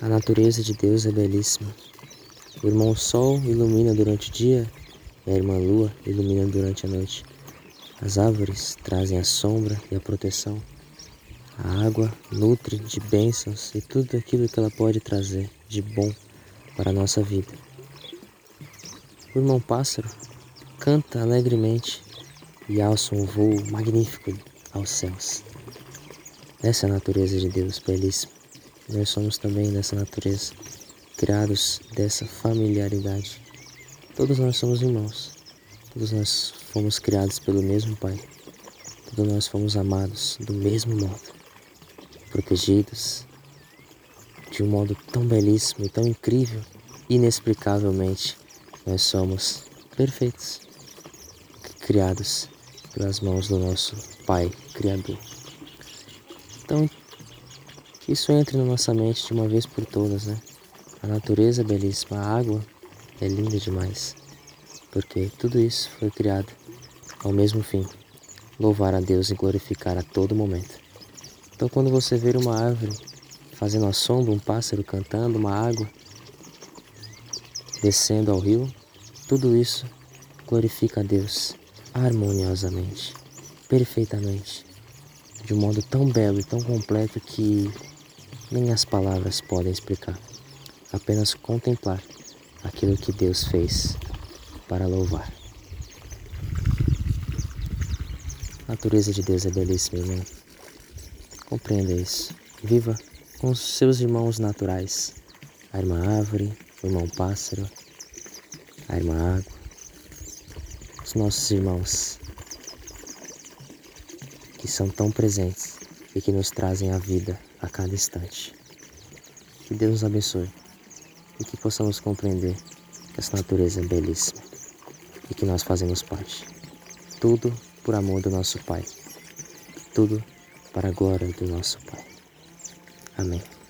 A natureza de Deus é belíssima. O irmão Sol ilumina durante o dia e a irmã Lua ilumina durante a noite. As árvores trazem a sombra e a proteção. A água nutre de bênçãos e tudo aquilo que ela pode trazer de bom para a nossa vida. O irmão pássaro canta alegremente e alça um voo magnífico aos céus. Essa é a natureza de Deus, belíssima. Nós somos também dessa natureza, criados dessa familiaridade. Todos nós somos irmãos, todos nós fomos criados pelo mesmo Pai, todos nós fomos amados do mesmo modo, protegidos de um modo tão belíssimo e tão incrível, inexplicavelmente, nós somos perfeitos, criados pelas mãos do nosso Pai Criador. Então, isso entre na nossa mente de uma vez por todas, né? A natureza é belíssima, a água é linda demais, porque tudo isso foi criado ao mesmo fim, louvar a Deus e glorificar a todo momento. Então, quando você ver uma árvore fazendo a sombra, um pássaro cantando, uma água descendo ao rio, tudo isso glorifica a Deus harmoniosamente, perfeitamente, de um modo tão belo e tão completo que nem as palavras podem explicar. Apenas contemplar aquilo que Deus fez para louvar. A natureza de Deus é belíssima, irmão. Compreenda isso. Viva com os seus irmãos naturais. A irmã árvore, o irmão pássaro, a irmã água, os nossos irmãos que são tão presentes e que nos trazem a vida a cada instante. Que Deus nos abençoe e que possamos compreender que essa natureza é belíssima e que nós fazemos parte. Tudo por amor do nosso Pai. Tudo para a glória do nosso Pai. Amém.